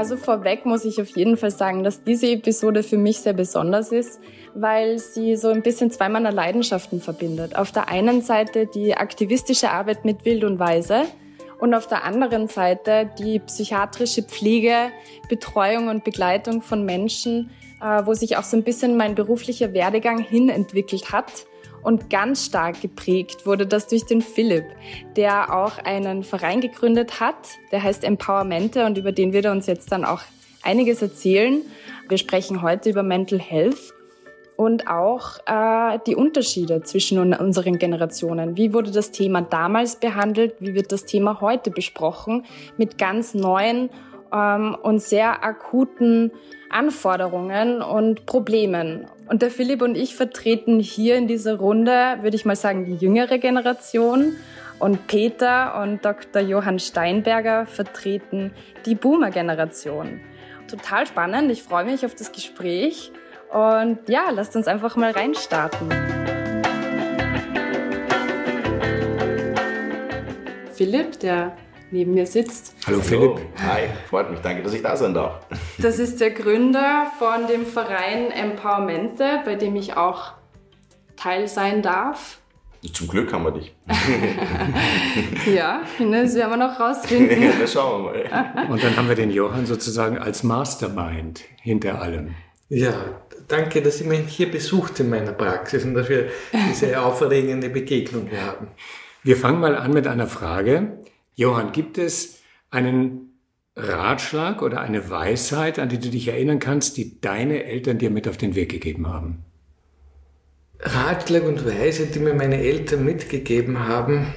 Also vorweg muss ich auf jeden Fall sagen, dass diese Episode für mich sehr besonders ist, weil sie so ein bisschen zwei meiner Leidenschaften verbindet. Auf der einen Seite die aktivistische Arbeit mit Wild und Weise und auf der anderen Seite die psychiatrische Pflege, Betreuung und Begleitung von Menschen, äh, wo sich auch so ein bisschen mein beruflicher Werdegang hin entwickelt hat. Und ganz stark geprägt wurde das durch den Philipp, der auch einen Verein gegründet hat, der heißt Empowermente und über den wird er uns jetzt dann auch einiges erzählen. Wir sprechen heute über Mental Health und auch äh, die Unterschiede zwischen unseren Generationen. Wie wurde das Thema damals behandelt? Wie wird das Thema heute besprochen? Mit ganz neuen ähm, und sehr akuten Anforderungen und Problemen. Und der Philipp und ich vertreten hier in dieser Runde, würde ich mal sagen, die jüngere Generation. Und Peter und Dr. Johann Steinberger vertreten die Boomer-Generation. Total spannend. Ich freue mich auf das Gespräch. Und ja, lasst uns einfach mal reinstarten. Philipp, der neben mir sitzt. Hallo Philipp. Hi, freut mich. Danke, dass ich da sein darf. Das ist der Gründer von dem Verein Empowermente, bei dem ich auch Teil sein darf. Zum Glück haben wir dich. ja, das werden wir noch rausfinden. ja, das schauen wir mal. Und dann haben wir den Johann sozusagen als Mastermind hinter allem. Ja, danke, dass Sie mich hier besucht in meiner Praxis und dass wir diese aufregende Begegnung hier haben. Wir fangen mal an mit einer Frage. Johann, gibt es einen Ratschlag oder eine Weisheit, an die du dich erinnern kannst, die deine Eltern dir mit auf den Weg gegeben haben? Ratschlag und Weisheit, die mir meine Eltern mitgegeben haben,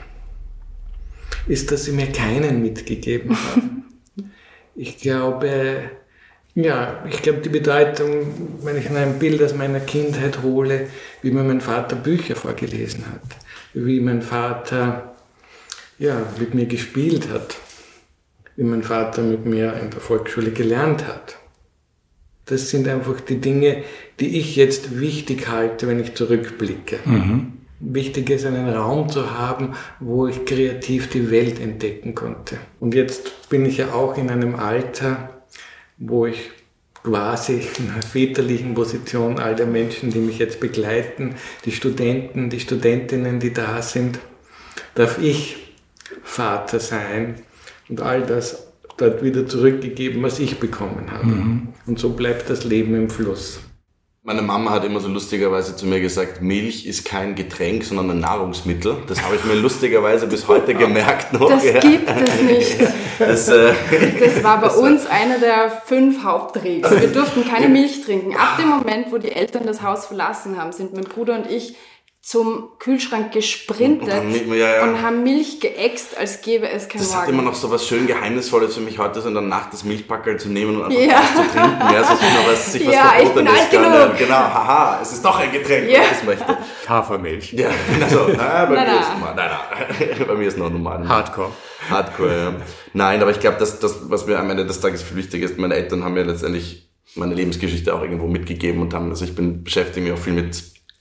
ist, dass sie mir keinen mitgegeben haben. ich glaube, ja, ich glaube, die Bedeutung, wenn ich ein Bild aus meiner Kindheit hole, wie mir mein Vater Bücher vorgelesen hat, wie mein Vater ja, mit mir gespielt hat, wie mein Vater mit mir in der Volksschule gelernt hat. Das sind einfach die Dinge, die ich jetzt wichtig halte, wenn ich zurückblicke. Mhm. Wichtig ist, einen Raum zu haben, wo ich kreativ die Welt entdecken konnte. Und jetzt bin ich ja auch in einem Alter, wo ich quasi in einer väterlichen Position all der Menschen, die mich jetzt begleiten, die Studenten, die Studentinnen, die da sind, darf ich Vater sein und all das dort wieder zurückgegeben, was ich bekommen habe. Mhm. Und so bleibt das Leben im Fluss. Meine Mama hat immer so lustigerweise zu mir gesagt, Milch ist kein Getränk, sondern ein Nahrungsmittel. Das habe ich mir lustigerweise bis heute gemerkt noch. Das gibt es nicht. Das, äh, das war bei uns einer der fünf Hauptregeln. Wir durften keine Milch trinken. Ab dem Moment, wo die Eltern das Haus verlassen haben, sind mein Bruder und ich zum Kühlschrank gesprintet und haben, ja, ja. und haben Milch geäxt, als gäbe es kein Das Morgen. hat immer noch so was schön Geheimnisvolles für mich heute, so in der Nacht das Milchpackel zu nehmen und einfach ja. zu trinken. Ja, so was, sich was ja, ich bin alt Genau, haha, es ist doch ein Getränk, ja. wenn ich es möchte. Hafermilch. Ja, also, na, bei, na, mir Ist, nein, nein, bei mir ist noch normal. Hardcore. Hardcore, ja. Nein, aber ich glaube, das, das, was mir am Ende des Tages viel wichtiger ist, meine Eltern haben mir letztendlich meine Lebensgeschichte auch irgendwo mitgegeben und haben, also ich bin, beschäftige mich auch viel mit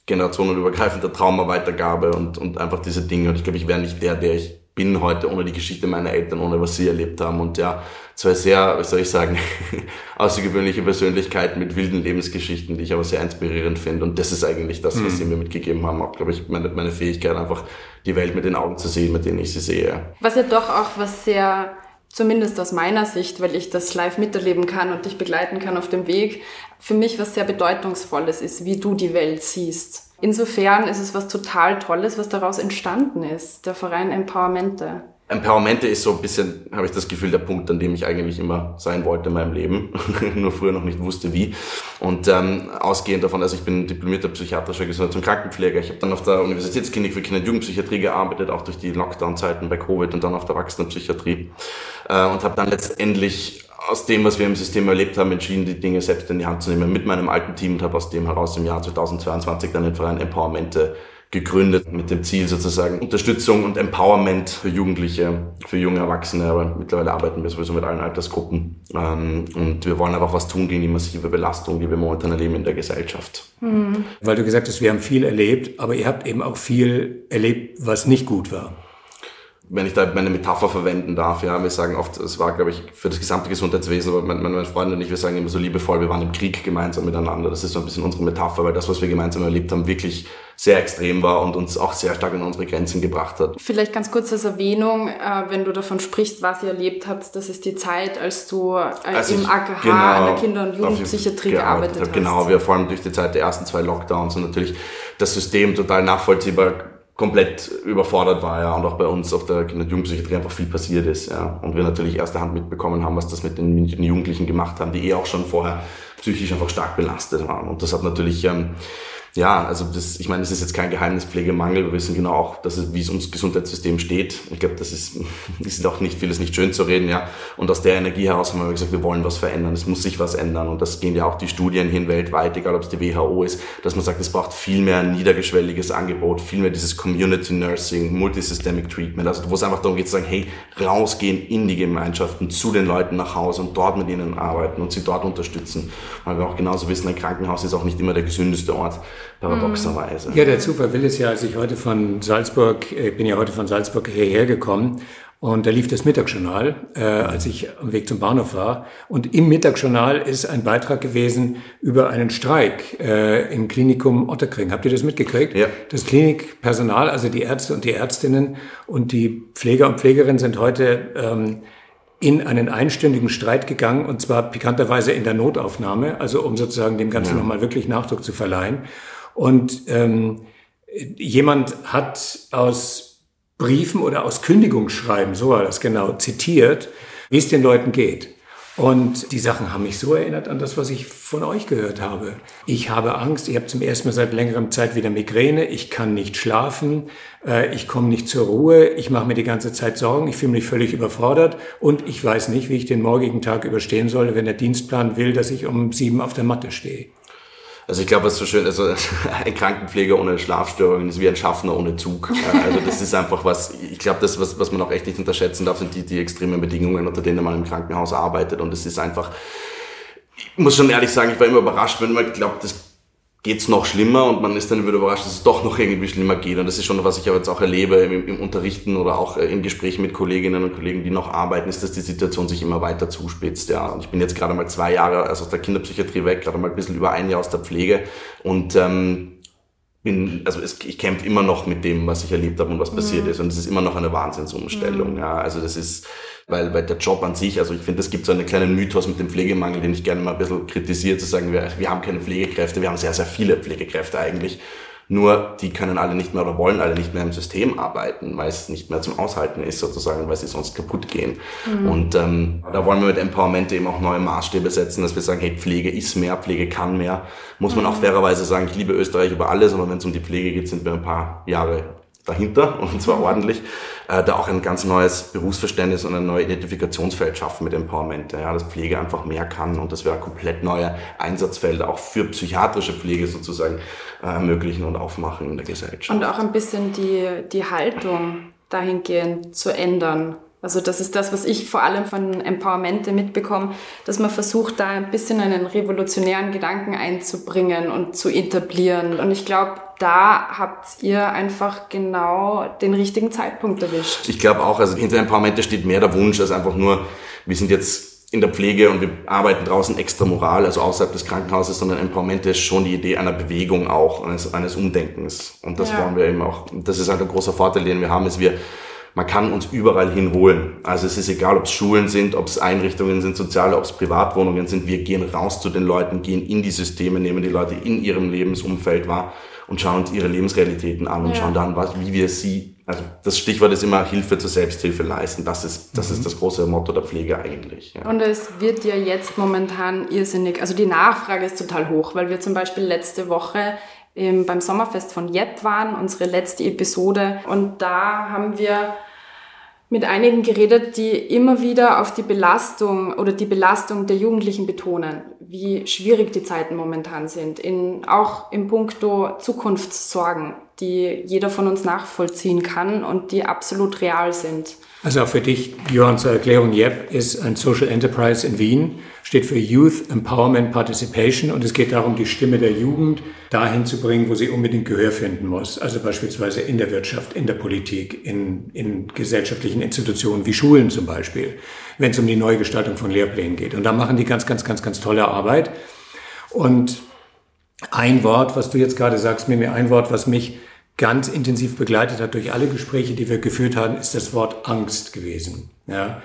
generationenübergreifender Traumaweitergabe und, und einfach diese Dinge. Und ich glaube, ich wäre nicht der, der ich bin heute ohne die Geschichte meiner Eltern, ohne was sie erlebt haben. Und ja, zwei sehr, wie soll ich sagen, außergewöhnliche Persönlichkeiten mit wilden Lebensgeschichten, die ich aber sehr inspirierend finde. Und das ist eigentlich das, was mhm. sie mir mitgegeben haben. Auch, glaube ich, meine, meine Fähigkeit, einfach die Welt mit den Augen zu sehen, mit denen ich sie sehe. Was ja doch auch was sehr zumindest aus meiner Sicht, weil ich das live miterleben kann und dich begleiten kann auf dem Weg, für mich was sehr Bedeutungsvolles ist, wie du die Welt siehst. Insofern ist es was total Tolles, was daraus entstanden ist, der Verein Empowermente. Empowermente ist so ein bisschen, habe ich das Gefühl, der Punkt, an dem ich eigentlich immer sein wollte in meinem Leben, nur früher noch nicht wusste wie. Und ähm, ausgehend davon, also ich bin diplomierter psychiatrischer Gesundheits- und Krankenpfleger. Ich habe dann auf der Universitätsklinik für Kinder- und Jugendpsychiatrie gearbeitet, auch durch die Lockdown-Zeiten bei Covid und dann auf der Erwachsenenpsychiatrie. Äh, und habe dann letztendlich aus dem, was wir im System erlebt haben, entschieden, die Dinge selbst in die Hand zu nehmen mit meinem alten Team und habe aus dem heraus im Jahr 2022 dann den Verein Empowermente gegründet mit dem Ziel sozusagen Unterstützung und Empowerment für Jugendliche, für junge Erwachsene, aber mittlerweile arbeiten wir sowieso mit allen Altersgruppen ähm, und wir wollen einfach was tun gegen die massive Belastung, die wir momentan erleben in der Gesellschaft. Mhm. Weil du gesagt hast, wir haben viel erlebt, aber ihr habt eben auch viel erlebt, was nicht gut war. Wenn ich da meine Metapher verwenden darf, ja, wir sagen oft, es war, glaube ich, für das gesamte Gesundheitswesen, aber mein, mein Freund und ich, wir sagen immer so liebevoll, wir waren im Krieg gemeinsam miteinander. Das ist so ein bisschen unsere Metapher, weil das, was wir gemeinsam erlebt haben, wirklich sehr extrem war und uns auch sehr stark an unsere Grenzen gebracht hat. Vielleicht ganz kurz als Erwähnung, äh, wenn du davon sprichst, was ihr erlebt habt, das ist die Zeit, als du äh, als im AKH genau, an der Kinder- und Jugendpsychiatrie gearbeitet hast. Genau, wir vor allem durch die Zeit der ersten zwei Lockdowns und natürlich das System total nachvollziehbar komplett überfordert war, ja, und auch bei uns auf der Kinder- und Jugendpsychiatrie einfach viel passiert ist, ja, und wir natürlich erste Hand mitbekommen haben, was das mit den, mit den Jugendlichen gemacht haben, die eh auch schon vorher psychisch einfach stark belastet waren. Und das hat natürlich ähm, ja, also das, ich meine, das ist jetzt kein Geheimnis Pflegemangel. Wir wissen genau auch, dass es, wie es ums Gesundheitssystem steht. Ich glaube, das ist, ist auch nicht vieles nicht schön zu reden, ja. Und aus der Energie heraus haben wir gesagt, wir wollen was verändern. Es muss sich was ändern. Und das gehen ja auch die Studien hin weltweit, egal ob es die WHO ist, dass man sagt, es braucht viel mehr niedergeschwelliges Angebot, viel mehr dieses Community Nursing, Multisystemic Treatment. Also wo es einfach darum geht zu sagen, hey, rausgehen in die Gemeinschaften, zu den Leuten nach Hause und dort mit ihnen arbeiten und sie dort unterstützen. Weil wir auch genauso wissen, ein Krankenhaus ist auch nicht immer der gesündeste Ort paradoxerweise. Ja, der Zufall will es ja, als ich heute von Salzburg, ich äh, bin ja heute von Salzburg hierher gekommen und da lief das Mittagsjournal, äh, als ich am Weg zum Bahnhof war. Und im Mittagsjournal ist ein Beitrag gewesen über einen Streik äh, im Klinikum Otterkring. Habt ihr das mitgekriegt? Ja. Das Klinikpersonal, also die Ärzte und die Ärztinnen und die Pfleger und Pflegerinnen sind heute ähm, in einen einstündigen Streit gegangen und zwar pikanterweise in der Notaufnahme, also um sozusagen dem Ganzen ja. nochmal wirklich Nachdruck zu verleihen. Und ähm, jemand hat aus Briefen oder aus Kündigungsschreiben, so war das genau, zitiert, wie es den Leuten geht. Und die Sachen haben mich so erinnert an das, was ich von euch gehört habe. Ich habe Angst, ich habe zum ersten Mal seit längerem Zeit wieder Migräne, ich kann nicht schlafen, äh, ich komme nicht zur Ruhe, ich mache mir die ganze Zeit Sorgen, ich fühle mich völlig überfordert und ich weiß nicht, wie ich den morgigen Tag überstehen soll, wenn der Dienstplan will, dass ich um sieben auf der Matte stehe. Also ich glaube, was so schön, also ein Krankenpfleger ohne Schlafstörungen ist wie ein Schaffner ohne Zug. Also das ist einfach was, ich glaube, das, was, was man auch echt nicht unterschätzen darf, sind die, die extremen Bedingungen, unter denen man im Krankenhaus arbeitet. Und es ist einfach, ich muss schon ehrlich sagen, ich war immer überrascht, wenn man glaubt, das geht's noch schlimmer und man ist dann wieder überrascht, dass es doch noch irgendwie schlimmer geht. Und das ist schon, was ich aber jetzt auch erlebe im, im Unterrichten oder auch äh, im Gespräch mit Kolleginnen und Kollegen, die noch arbeiten, ist, dass die Situation sich immer weiter zuspitzt. Ja. Und ich bin jetzt gerade mal zwei Jahre also aus der Kinderpsychiatrie weg, gerade mal ein bisschen über ein Jahr aus der Pflege und ähm, bin, also es, ich kämpfe immer noch mit dem, was ich erlebt habe und was mhm. passiert ist. Und es ist immer noch eine Wahnsinnsumstellung. Mhm. Ja. Also das ist, weil, weil der Job an sich, also ich finde, es gibt so einen kleinen Mythos mit dem Pflegemangel, den ich gerne mal ein bisschen kritisiere, zu sagen, wir, wir haben keine Pflegekräfte, wir haben sehr, sehr viele Pflegekräfte eigentlich. Nur die können alle nicht mehr oder wollen alle nicht mehr im System arbeiten, weil es nicht mehr zum Aushalten ist sozusagen, weil sie sonst kaputt gehen. Mhm. Und ähm, da wollen wir mit Empowerment eben auch neue Maßstäbe setzen, dass wir sagen, hey, Pflege ist mehr, Pflege kann mehr. Muss man mhm. auch fairerweise sagen, ich liebe Österreich über alles, aber wenn es um die Pflege geht, sind wir ein paar Jahre dahinter und zwar mhm. ordentlich, äh, da auch ein ganz neues Berufsverständnis und ein neues Identifikationsfeld schaffen mit Empowerment. Ja, dass Pflege einfach mehr kann und dass wir komplett neue Einsatzfelder auch für psychiatrische Pflege sozusagen äh, ermöglichen und aufmachen in der Gesellschaft. Und auch ein bisschen die, die Haltung dahingehend zu ändern. Also das ist das, was ich vor allem von Empowermente mitbekomme, dass man versucht, da ein bisschen einen revolutionären Gedanken einzubringen und zu etablieren. Und ich glaube, da habt ihr einfach genau den richtigen Zeitpunkt erwischt. Ich glaube auch, also hinter Empowermente steht mehr der Wunsch als einfach nur, wir sind jetzt in der Pflege und wir arbeiten draußen extra moral, also außerhalb des Krankenhauses, sondern Empowerment ist schon die Idee einer Bewegung auch, eines, eines Umdenkens. Und das ja. wollen wir eben auch. Das ist halt ein großer Vorteil, den wir haben, ist wir man kann uns überall hinholen. Also es ist egal, ob es Schulen sind, ob es Einrichtungen sind, soziale, ob es Privatwohnungen sind. Wir gehen raus zu den Leuten, gehen in die Systeme, nehmen die Leute in ihrem Lebensumfeld wahr und schauen uns ihre Lebensrealitäten an und ja. schauen dann, was, wie wir sie, also das Stichwort ist immer Hilfe zur Selbsthilfe leisten. Das ist, das mhm. ist das große Motto der Pflege eigentlich. Ja. Und es wird ja jetzt momentan irrsinnig, also die Nachfrage ist total hoch, weil wir zum Beispiel letzte Woche beim Sommerfest von Jett waren, unsere letzte Episode. Und da haben wir mit einigen geredet, die immer wieder auf die Belastung oder die Belastung der Jugendlichen betonen, wie schwierig die Zeiten momentan sind, in, auch im Punkto Zukunftssorgen. Die jeder von uns nachvollziehen kann und die absolut real sind. Also auch für dich, Johann, zur Erklärung, YEP ist ein Social Enterprise in Wien, steht für Youth Empowerment Participation und es geht darum, die Stimme der Jugend dahin zu bringen, wo sie unbedingt Gehör finden muss. Also beispielsweise in der Wirtschaft, in der Politik, in, in gesellschaftlichen Institutionen wie Schulen zum Beispiel, wenn es um die Neugestaltung von Lehrplänen geht. Und da machen die ganz, ganz, ganz, ganz tolle Arbeit. Und ein Wort, was du jetzt gerade sagst, mir ein Wort, was mich ganz intensiv begleitet hat durch alle Gespräche, die wir geführt haben, ist das Wort Angst gewesen. Ja?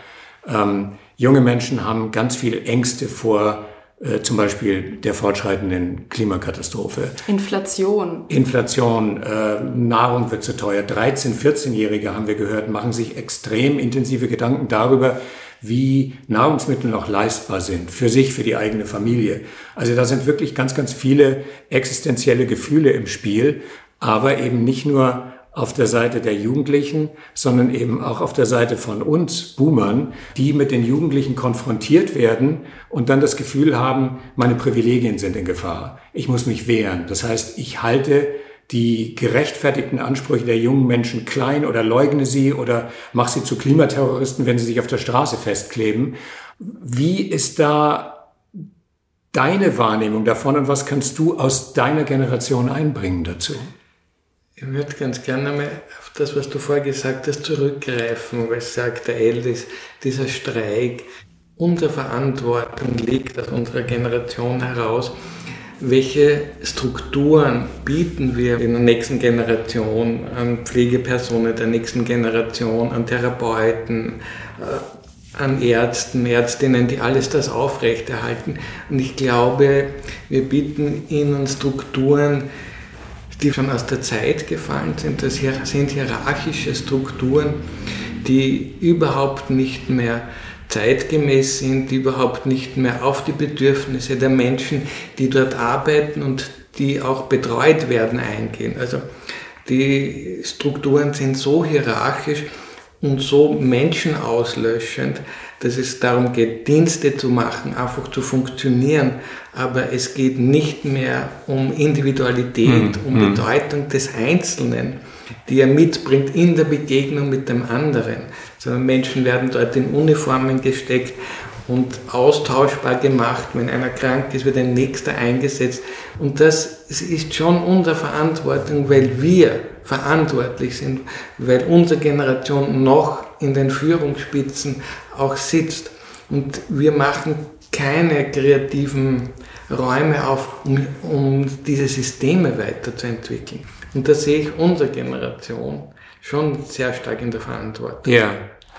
Ähm, junge Menschen haben ganz viel Ängste vor äh, zum Beispiel der fortschreitenden Klimakatastrophe. Inflation. Inflation, äh, Nahrung wird zu teuer. 13-, 14-Jährige haben wir gehört, machen sich extrem intensive Gedanken darüber, wie Nahrungsmittel noch leistbar sind für sich, für die eigene Familie. Also da sind wirklich ganz, ganz viele existenzielle Gefühle im Spiel aber eben nicht nur auf der Seite der Jugendlichen, sondern eben auch auf der Seite von uns Boomern, die mit den Jugendlichen konfrontiert werden und dann das Gefühl haben, meine Privilegien sind in Gefahr. Ich muss mich wehren. Das heißt, ich halte die gerechtfertigten Ansprüche der jungen Menschen klein oder leugne sie oder mache sie zu Klimaterroristen, wenn sie sich auf der Straße festkleben. Wie ist da deine Wahrnehmung davon und was kannst du aus deiner Generation einbringen dazu? Ich würde ganz gerne mal auf das, was du vorher gesagt hast, zurückgreifen, weil es sagt, der Eldis, dieser Streik, unsere Verantwortung liegt aus unserer Generation heraus. Welche Strukturen bieten wir in der nächsten Generation an Pflegepersonen der nächsten Generation, an Therapeuten, äh, an Ärzten, Ärztinnen, die alles das aufrechterhalten? Und ich glaube, wir bieten ihnen Strukturen, die schon aus der Zeit gefallen sind. Das sind hierarchische Strukturen, die überhaupt nicht mehr zeitgemäß sind, die überhaupt nicht mehr auf die Bedürfnisse der Menschen, die dort arbeiten und die auch betreut werden, eingehen. Also die Strukturen sind so hierarchisch und so menschenauslöschend, dass es darum geht, Dienste zu machen, einfach zu funktionieren. Aber es geht nicht mehr um Individualität, mhm. um hm. Bedeutung des Einzelnen, die er mitbringt in der Begegnung mit dem anderen, sondern Menschen werden dort in Uniformen gesteckt und austauschbar gemacht. Wenn einer krank ist, wird ein nächster eingesetzt. Und das ist schon unsere Verantwortung, weil wir verantwortlich sind, weil unsere Generation noch in den Führungsspitzen auch sitzt. Und wir machen keine kreativen Räume auf, um, um diese Systeme weiterzuentwickeln. Und da sehe ich unsere Generation schon sehr stark in der Verantwortung. Ja,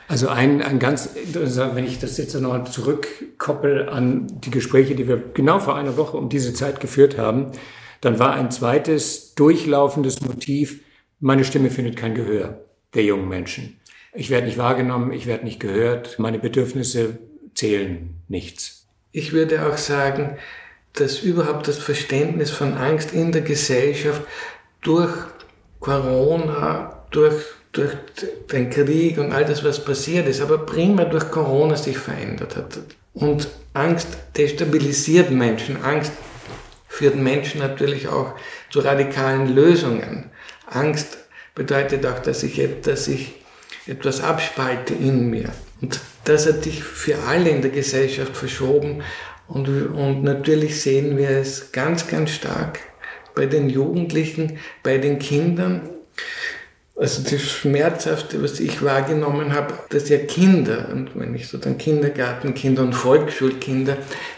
also ein, ein ganz, wenn ich das jetzt noch zurückkoppel an die Gespräche, die wir genau vor einer Woche um diese Zeit geführt haben, dann war ein zweites durchlaufendes Motiv, meine Stimme findet kein Gehör der jungen Menschen. Ich werde nicht wahrgenommen, ich werde nicht gehört, meine Bedürfnisse zählen nichts. Ich würde auch sagen, dass überhaupt das Verständnis von Angst in der Gesellschaft durch Corona, durch durch den Krieg und all das, was passiert ist, aber prima durch Corona sich verändert hat. Und Angst destabilisiert Menschen. Angst führt Menschen natürlich auch zu radikalen Lösungen. Angst bedeutet auch, dass ich, dass ich etwas abspalte in mir. Und das hat sich für alle in der Gesellschaft verschoben. Und, und natürlich sehen wir es ganz, ganz stark bei den Jugendlichen, bei den Kindern also das Schmerzhafte, was ich wahrgenommen habe, dass ja Kinder, und wenn ich so dann Kindergartenkinder und Volksschulkinder,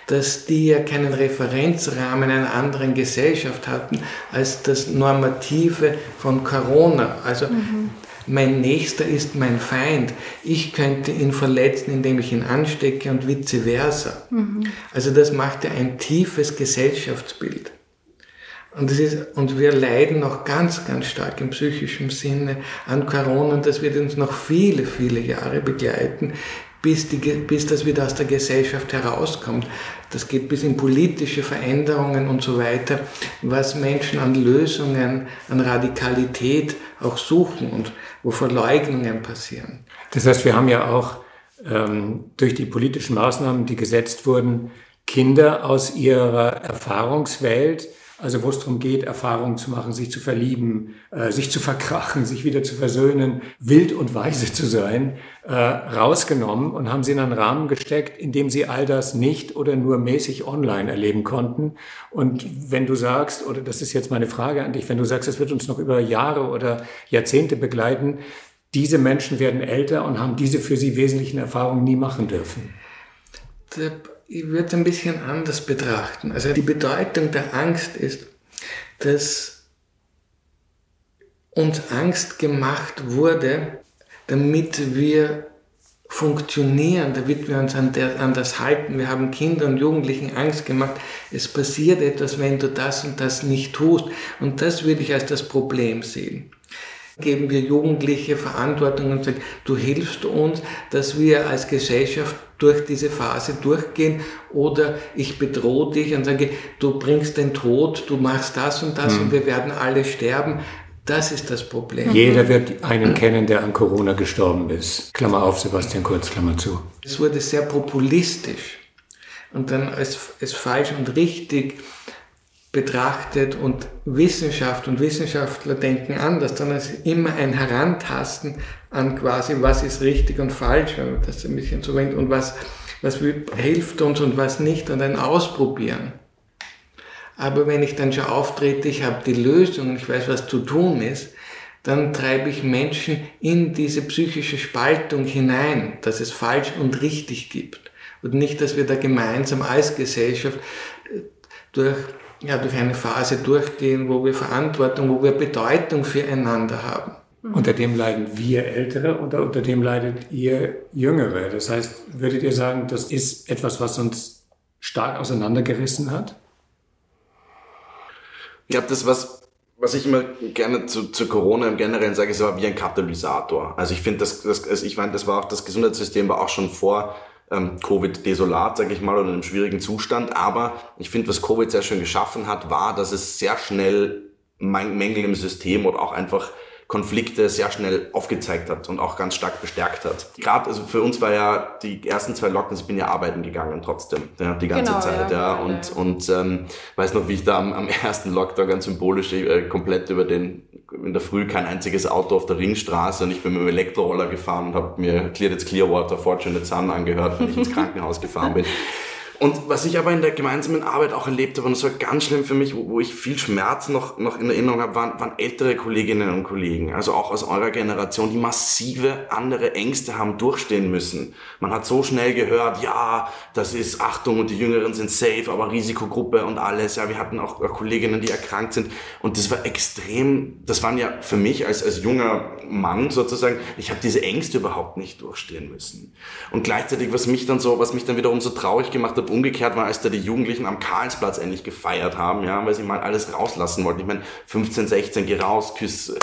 dass die ja keinen Referenzrahmen einer anderen Gesellschaft hatten als das Normative von Corona. Also mhm. mein Nächster ist mein Feind. Ich könnte ihn verletzen, indem ich ihn anstecke und vice versa. Mhm. Also das macht ja ein tiefes Gesellschaftsbild. Und, das ist, und wir leiden noch ganz, ganz stark im psychischen Sinne an Corona und das wird uns noch viele, viele Jahre begleiten, bis, die, bis das wieder aus der Gesellschaft herauskommt. Das geht bis in politische Veränderungen und so weiter, was Menschen an Lösungen, an Radikalität auch suchen und wo Verleugnungen passieren. Das heißt, wir haben ja auch ähm, durch die politischen Maßnahmen, die gesetzt wurden, Kinder aus ihrer Erfahrungswelt also wo es darum geht, Erfahrungen zu machen, sich zu verlieben, äh, sich zu verkrachen, sich wieder zu versöhnen, wild und weise zu sein, äh, rausgenommen und haben sie in einen Rahmen gesteckt, in dem sie all das nicht oder nur mäßig online erleben konnten. Und wenn du sagst, oder das ist jetzt meine Frage an dich, wenn du sagst, es wird uns noch über Jahre oder Jahrzehnte begleiten, diese Menschen werden älter und haben diese für sie wesentlichen Erfahrungen nie machen dürfen. Ich würde es ein bisschen anders betrachten. Also die Bedeutung der Angst ist, dass uns Angst gemacht wurde, damit wir funktionieren, damit wir uns an, der, an das halten. Wir haben Kinder und Jugendlichen Angst gemacht. Es passiert etwas, wenn du das und das nicht tust. Und das würde ich als das Problem sehen geben wir Jugendliche Verantwortung und sagen, du hilfst uns, dass wir als Gesellschaft durch diese Phase durchgehen oder ich bedrohe dich und sage, du bringst den Tod, du machst das und das mhm. und wir werden alle sterben. Das ist das Problem. Jeder wird einen kennen, der an Corona gestorben ist. Klammer auf, Sebastian Kurz, Klammer zu. Es wurde sehr populistisch und dann als, als falsch und richtig betrachtet und Wissenschaft und Wissenschaftler denken anders, sondern es ist immer ein Herantasten an quasi, was ist richtig und falsch, wenn man das ein bisschen so wendet, und was, was hilft uns und was nicht und ein Ausprobieren. Aber wenn ich dann schon auftrete, ich habe die Lösung, ich weiß, was zu tun ist, dann treibe ich Menschen in diese psychische Spaltung hinein, dass es falsch und richtig gibt. Und nicht, dass wir da gemeinsam als Gesellschaft durch ja, durch eine Phase durchgehen, wo wir Verantwortung, wo wir Bedeutung füreinander haben. Mhm. Unter dem leiden wir Ältere oder unter dem leidet ihr Jüngere. Das heißt, würdet ihr sagen, das ist etwas, was uns stark auseinandergerissen hat? Ich glaube, das, was, was ich immer gerne zu, zu Corona im Generellen sage, ist aber wie ein Katalysator. Also ich finde, das, das, also ich meine, das war auch, das Gesundheitssystem war auch schon vor ähm, Covid desolat, sage ich mal, oder in einem schwierigen Zustand. Aber ich finde, was Covid sehr schön geschaffen hat, war, dass es sehr schnell Mängel im System oder auch einfach Konflikte sehr schnell aufgezeigt hat und auch ganz stark bestärkt hat. Gerade also für uns war ja die ersten zwei Lockdowns, ich bin ja arbeiten gegangen trotzdem, ja, die ganze genau, Zeit, ja, ja. und und ähm, weiß noch, wie ich da am, am ersten Lockdown ganz symbolisch äh, komplett über den in der Früh kein einziges Auto auf der Ringstraße und ich bin mit dem Elektroroller gefahren und habe mir Clear It's Clearwater Fortunate Sun angehört, wenn ich ins Krankenhaus gefahren bin. Und was ich aber in der gemeinsamen Arbeit auch erlebt habe, und das war ganz schlimm für mich, wo, wo ich viel Schmerz noch, noch in Erinnerung habe, waren, waren ältere Kolleginnen und Kollegen, also auch aus eurer Generation, die massive andere Ängste haben durchstehen müssen. Man hat so schnell gehört, ja, das ist Achtung und die Jüngeren sind safe, aber Risikogruppe und alles. Ja, wir hatten auch Kolleginnen, die erkrankt sind. Und das war extrem, das waren ja für mich als, als junger Mann sozusagen, ich habe diese Ängste überhaupt nicht durchstehen müssen. Und gleichzeitig, was mich dann so, was mich dann wiederum so traurig gemacht hat, umgekehrt war, als da die Jugendlichen am Karlsplatz endlich gefeiert haben, ja, weil sie mal alles rauslassen wollten. Ich meine, 15, 16, geh raus, küss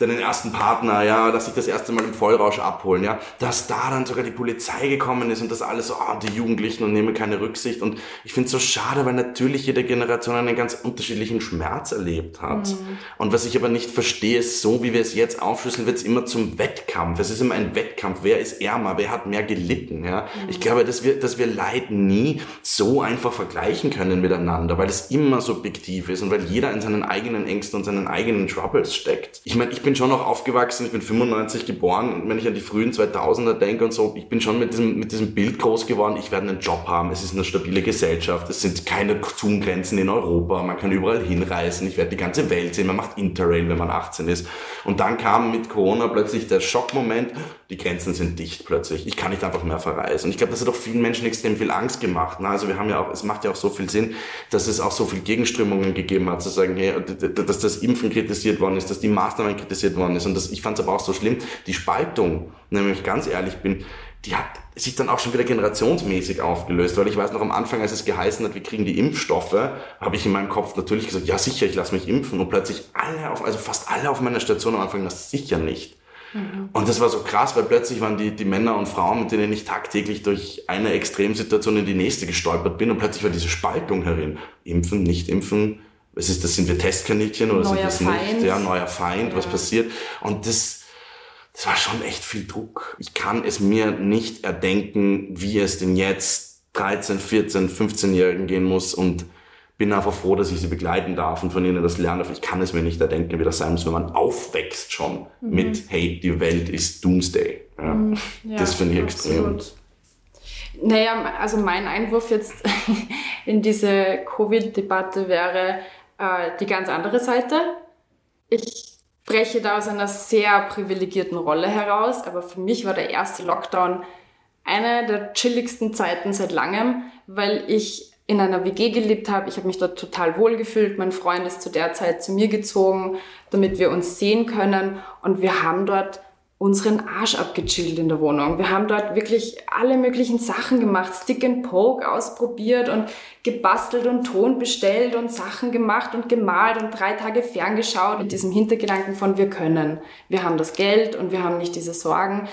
deinen ersten Partner, ja, dass sich das erste Mal im Vollrausch abholen, ja, dass da dann sogar die Polizei gekommen ist und das alles so, ah, die Jugendlichen und nehmen keine Rücksicht und ich finde es so schade, weil natürlich jede Generation einen ganz unterschiedlichen Schmerz erlebt hat. Mhm. Und was ich aber nicht verstehe, ist so, wie wir es jetzt aufschlüsseln, wird es immer zum Wettkampf. Es ist immer ein Wettkampf. Wer ist ärmer? Wer hat mehr gelitten? Ja, mhm. ich glaube, dass wir, dass wir Leid nie so einfach vergleichen können miteinander, weil es immer subjektiv ist und weil jeder in seinen eigenen Ängsten und seinen eigenen Troubles steckt. Ich meine, ich bin bin schon noch aufgewachsen, ich bin 95 geboren und wenn ich an die frühen 2000er denke und so, ich bin schon mit diesem, mit diesem Bild groß geworden, ich werde einen Job haben, es ist eine stabile Gesellschaft, es sind keine Zoom-Grenzen in Europa, man kann überall hinreisen, ich werde die ganze Welt sehen, man macht Interrail, wenn man 18 ist. Und dann kam mit Corona plötzlich der Schockmoment, die Grenzen sind dicht plötzlich, ich kann nicht einfach mehr verreisen. Und ich glaube, das hat auch vielen Menschen extrem viel Angst gemacht. Ne? Also wir haben ja auch, es macht ja auch so viel Sinn, dass es auch so viel Gegenströmungen gegeben hat, zu sagen, hey, dass das Impfen kritisiert worden ist, dass die Maßnahmen kritisiert kritisiert worden ist. Und das, ich fand es aber auch so schlimm, die Spaltung, wenn ich ganz ehrlich bin, die hat sich dann auch schon wieder generationsmäßig aufgelöst, weil ich weiß noch am Anfang, als es geheißen hat, wir kriegen die Impfstoffe, habe ich in meinem Kopf natürlich gesagt, ja sicher, ich lasse mich impfen und plötzlich alle auf, also fast alle auf meiner Station am Anfang, das sicher nicht. Mhm. Und das war so krass, weil plötzlich waren die, die Männer und Frauen, mit denen ich tagtäglich durch eine Extremsituation in die nächste gestolpert bin und plötzlich war diese Spaltung herin. Impfen, nicht impfen, was ist das? Sind wir Testkaninchen oder neuer sind wir es nicht? Ja, neuer Feind, ja. was passiert? Und das, das war schon echt viel Druck. Ich kann es mir nicht erdenken, wie es denn jetzt 13, 14, 15-Jährigen gehen muss und bin einfach froh, dass ich sie begleiten darf und von ihnen das lernen darf. Ich kann es mir nicht erdenken, wie das sein muss, wenn man aufwächst schon mhm. mit, hey, die Welt ist Doomsday. Ja. Mhm. Ja, das finde ich extrem. Absolut. Naja, also mein Einwurf jetzt in diese Covid-Debatte wäre äh, die ganz andere Seite. Ich spreche da aus einer sehr privilegierten Rolle heraus, aber für mich war der erste Lockdown eine der chilligsten Zeiten seit langem, weil ich in einer WG gelebt habe. Ich habe mich dort total wohl gefühlt. Mein Freund ist zu der Zeit zu mir gezogen, damit wir uns sehen können. Und wir haben dort unseren Arsch abgechillt in der Wohnung. Wir haben dort wirklich alle möglichen Sachen gemacht, Stick and Poke ausprobiert und gebastelt und Ton bestellt und Sachen gemacht und gemalt und drei Tage ferngeschaut mit diesem Hintergedanken von wir können. Wir haben das Geld und wir haben nicht diese Sorgen.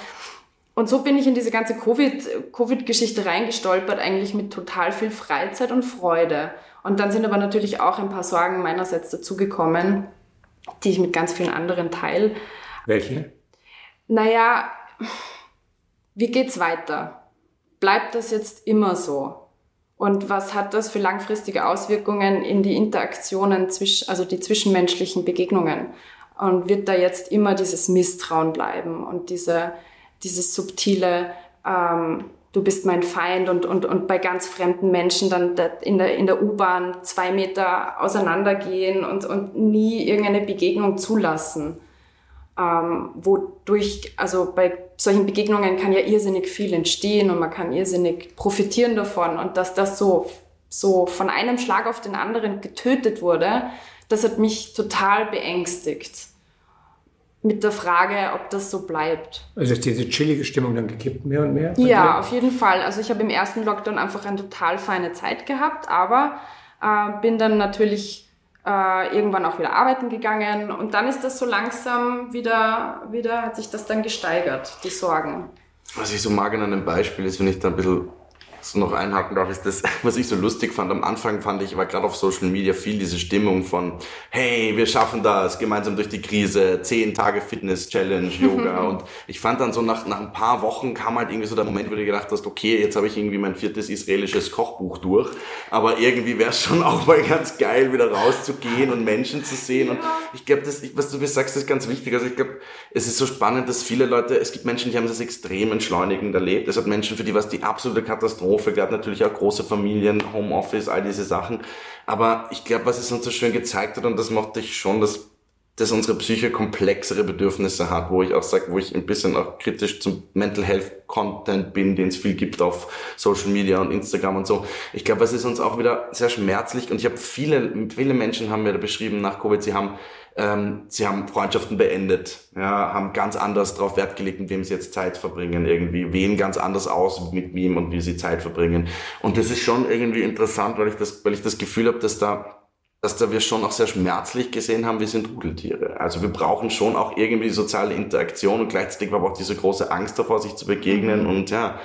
Und so bin ich in diese ganze Covid-Geschichte reingestolpert, eigentlich mit total viel Freizeit und Freude. Und dann sind aber natürlich auch ein paar Sorgen meinerseits dazugekommen, die ich mit ganz vielen anderen teile. Welche? Naja, wie geht's weiter? Bleibt das jetzt immer so? Und was hat das für langfristige Auswirkungen in die Interaktionen, zwischen, also die zwischenmenschlichen Begegnungen? Und wird da jetzt immer dieses Misstrauen bleiben und diese dieses subtile, ähm, du bist mein Feind und, und, und bei ganz fremden Menschen dann in der, in der U-Bahn zwei Meter auseinandergehen und, und nie irgendeine Begegnung zulassen. Ähm, wodurch, also bei solchen Begegnungen kann ja irrsinnig viel entstehen und man kann irrsinnig profitieren davon und dass das so, so von einem Schlag auf den anderen getötet wurde, das hat mich total beängstigt mit der Frage, ob das so bleibt. Also ist diese chillige Stimmung dann gekippt mehr und mehr? Ja, dir? auf jeden Fall. Also ich habe im ersten Lockdown einfach eine total feine Zeit gehabt, aber äh, bin dann natürlich äh, irgendwann auch wieder arbeiten gegangen und dann ist das so langsam wieder, wieder hat sich das dann gesteigert, die Sorgen. Was ich so mag an einem Beispiel ist, wenn ich da ein bisschen so noch einhaken darf, ist das, was ich so lustig fand. Am Anfang fand ich, war gerade auf Social Media viel diese Stimmung von, hey, wir schaffen das, gemeinsam durch die Krise, zehn Tage Fitness Challenge, Yoga. und ich fand dann so nach, nach ein paar Wochen kam halt irgendwie so der Moment, wo du gedacht hast, okay, jetzt habe ich irgendwie mein viertes israelisches Kochbuch durch. Aber irgendwie wäre es schon auch mal ganz geil, wieder rauszugehen und Menschen zu sehen. Und ich glaube, das, was du mir sagst, ist ganz wichtig. Also ich glaube, es ist so spannend, dass viele Leute, es gibt Menschen, die haben das extrem entschleunigend erlebt. Es hat Menschen, für die was die absolute Katastrophe Katastrophe, gerade natürlich auch große Familien, Homeoffice, all diese Sachen. Aber ich glaube, was es uns so schön gezeigt hat, und das mochte ich schon, dass dass unsere Psyche komplexere Bedürfnisse hat, wo ich auch sage, wo ich ein bisschen auch kritisch zum Mental Health Content bin, den es viel gibt auf Social Media und Instagram und so. Ich glaube, es ist uns auch wieder sehr schmerzlich und ich habe viele, viele Menschen haben mir da beschrieben nach Covid, sie haben ähm, sie haben Freundschaften beendet, ja, haben ganz anders darauf Wert gelegt, mit wem sie jetzt Zeit verbringen, irgendwie, wählen ganz anders aus, mit wem und wie sie Zeit verbringen. Und das ist schon irgendwie interessant, weil ich das, weil ich das Gefühl habe, dass da dass da wir schon auch sehr schmerzlich gesehen haben, wir sind Rudeltiere. Also wir brauchen schon auch irgendwie soziale Interaktion und gleichzeitig aber auch diese große Angst davor, sich zu begegnen. Mhm. Und ja,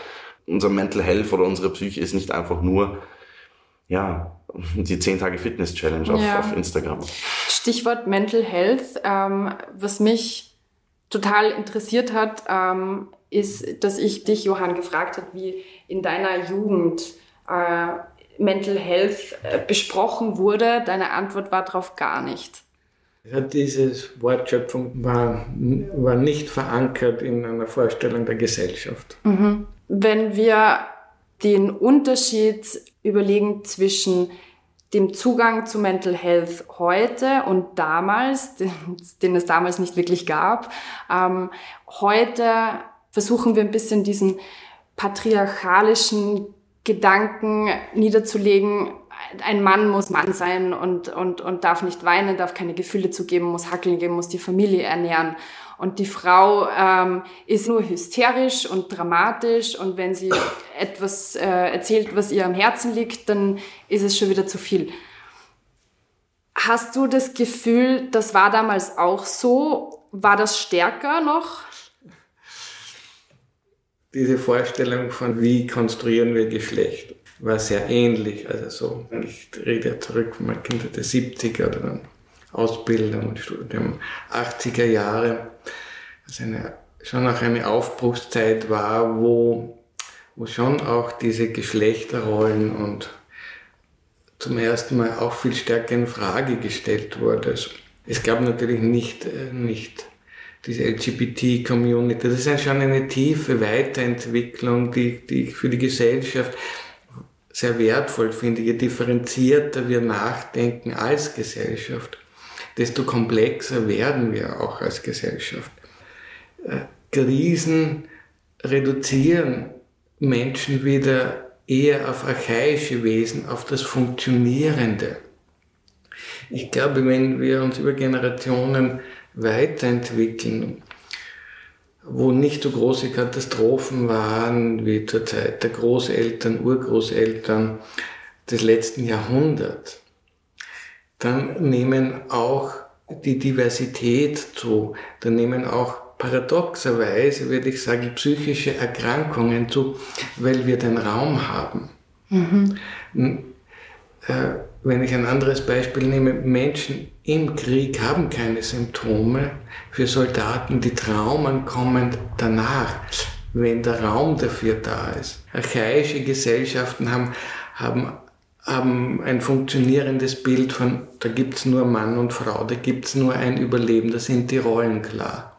unser Mental Health oder unsere Psyche ist nicht einfach nur ja, die 10 Tage Fitness Challenge auf, ja. auf Instagram. Stichwort Mental Health. Ähm, was mich total interessiert hat, ähm, ist, dass ich dich, Johann, gefragt habe, wie in deiner Jugend äh, Mental Health äh, besprochen wurde. Deine Antwort war darauf gar nicht. Ja, diese Wortschöpfung war, war nicht verankert in einer Vorstellung der Gesellschaft. Mhm. Wenn wir den Unterschied überlegen zwischen dem Zugang zu Mental Health heute und damals, den, den es damals nicht wirklich gab. Ähm, heute versuchen wir ein bisschen diesen patriarchalischen Gedanken niederzulegen, ein Mann muss Mann sein und, und, und darf nicht weinen, darf keine Gefühle zugeben, muss hackeln gehen, muss die Familie ernähren. Und die Frau ähm, ist nur hysterisch und dramatisch und wenn sie etwas äh, erzählt, was ihr am Herzen liegt, dann ist es schon wieder zu viel. Hast du das Gefühl, das war damals auch so? War das stärker noch? Diese Vorstellung von, wie konstruieren wir Geschlecht, war sehr ähnlich. Also so, ich rede zurück von meiner Kindheit der 70er oder dann Ausbildung und Studium 80er Jahre, was eine, schon auch eine Aufbruchszeit war, wo, wo schon auch diese Geschlechterrollen und zum ersten Mal auch viel stärker in Frage gestellt wurde. Also es gab natürlich nicht, äh, nicht diese LGBT-Community. Das ist schon eine tiefe Weiterentwicklung, die, die ich für die Gesellschaft sehr wertvoll finde. Je differenzierter wir nachdenken als Gesellschaft, desto komplexer werden wir auch als Gesellschaft. Äh, Krisen reduzieren Menschen wieder eher auf archaische Wesen, auf das Funktionierende. Ich glaube, wenn wir uns über Generationen weiterentwickeln, wo nicht so große Katastrophen waren wie zur Zeit der Großeltern, Urgroßeltern des letzten Jahrhunderts, dann nehmen auch die Diversität zu, dann nehmen auch paradoxerweise, würde ich sagen, psychische Erkrankungen zu, weil wir den Raum haben. Mhm. Äh, wenn ich ein anderes Beispiel nehme, Menschen im Krieg haben keine Symptome. Für Soldaten, die Traumen kommen danach, wenn der Raum dafür da ist. Archaische Gesellschaften haben, haben, haben ein funktionierendes Bild von, da gibt's nur Mann und Frau, da gibt's nur ein Überleben, da sind die Rollen klar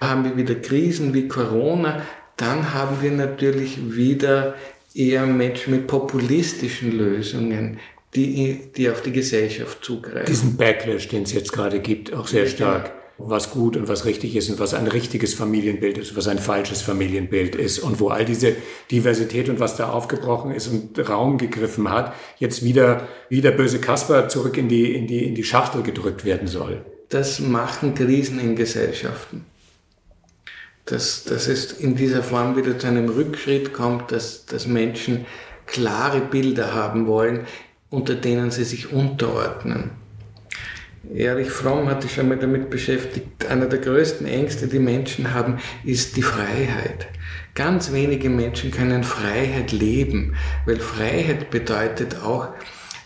haben wir wieder Krisen wie Corona, dann haben wir natürlich wieder eher Menschen mit populistischen Lösungen, die, die auf die Gesellschaft zugreifen. Diesen Backlash, den es jetzt gerade gibt, auch sehr stark. Was gut und was richtig ist und was ein richtiges Familienbild ist, was ein falsches Familienbild ist und wo all diese Diversität und was da aufgebrochen ist und Raum gegriffen hat, jetzt wieder wie der böse Kasper zurück in die, in die, in die Schachtel gedrückt werden soll. Das machen Krisen in Gesellschaften dass, dass es in dieser Form wieder zu einem Rückschritt kommt, dass, dass Menschen klare Bilder haben wollen, unter denen sie sich unterordnen. Erich Fromm hat sich schon mal damit beschäftigt, einer der größten Ängste, die Menschen haben, ist die Freiheit. Ganz wenige Menschen können Freiheit leben, weil Freiheit bedeutet auch,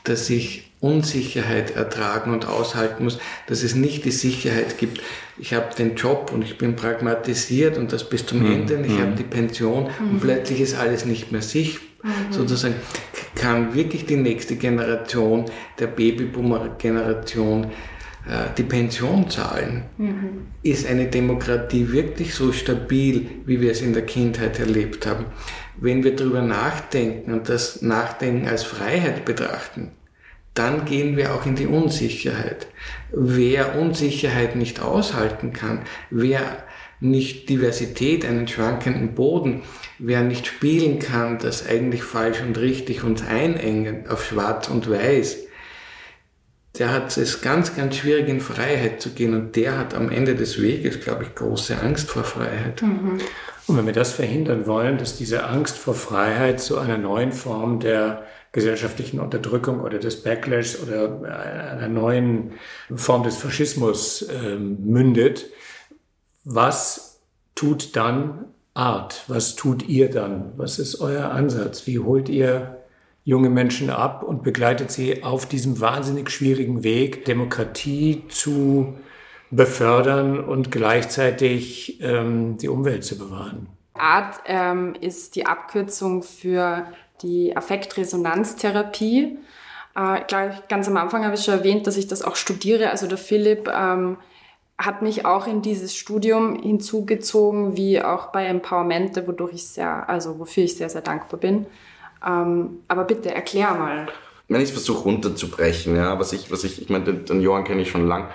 dass ich Unsicherheit ertragen und aushalten muss, dass es nicht die Sicherheit gibt, ich habe den Job und ich bin pragmatisiert und das bis zum mhm. Ende ich mhm. habe die Pension mhm. und plötzlich ist alles nicht mehr sichtbar. Mhm. Sozusagen kann wirklich die nächste Generation, der Babyboomer-Generation, äh, die Pension zahlen. Mhm. Ist eine Demokratie wirklich so stabil, wie wir es in der Kindheit erlebt haben? Wenn wir darüber nachdenken und das Nachdenken als Freiheit betrachten, dann gehen wir auch in die Unsicherheit. Wer Unsicherheit nicht aushalten kann, wer nicht Diversität, einen schwankenden Boden, wer nicht spielen kann, das eigentlich falsch und richtig uns einengen auf schwarz und weiß, der hat es ganz, ganz schwierig in Freiheit zu gehen und der hat am Ende des Weges, glaube ich, große Angst vor Freiheit. Mhm. Und wenn wir das verhindern wollen, dass diese Angst vor Freiheit zu einer neuen Form der gesellschaftlichen Unterdrückung oder des Backlash oder einer neuen Form des Faschismus äh, mündet, was tut dann Art? Was tut ihr dann? Was ist euer Ansatz? Wie holt ihr junge Menschen ab und begleitet sie auf diesem wahnsinnig schwierigen Weg, Demokratie zu befördern und gleichzeitig ähm, die Umwelt zu bewahren? Art ähm, ist die Abkürzung für die Affektresonanztherapie. Äh, gleich, ganz am Anfang habe ich schon erwähnt, dass ich das auch studiere. Also der Philipp ähm, hat mich auch in dieses Studium hinzugezogen, wie auch bei Empowermente, wodurch ich sehr, also wofür ich sehr, sehr dankbar bin. Ähm, aber bitte erklär mal. Wenn ich versuche runterzubrechen, ja, was ich, was ich, ich meine, den, den Johann kenne ich schon lang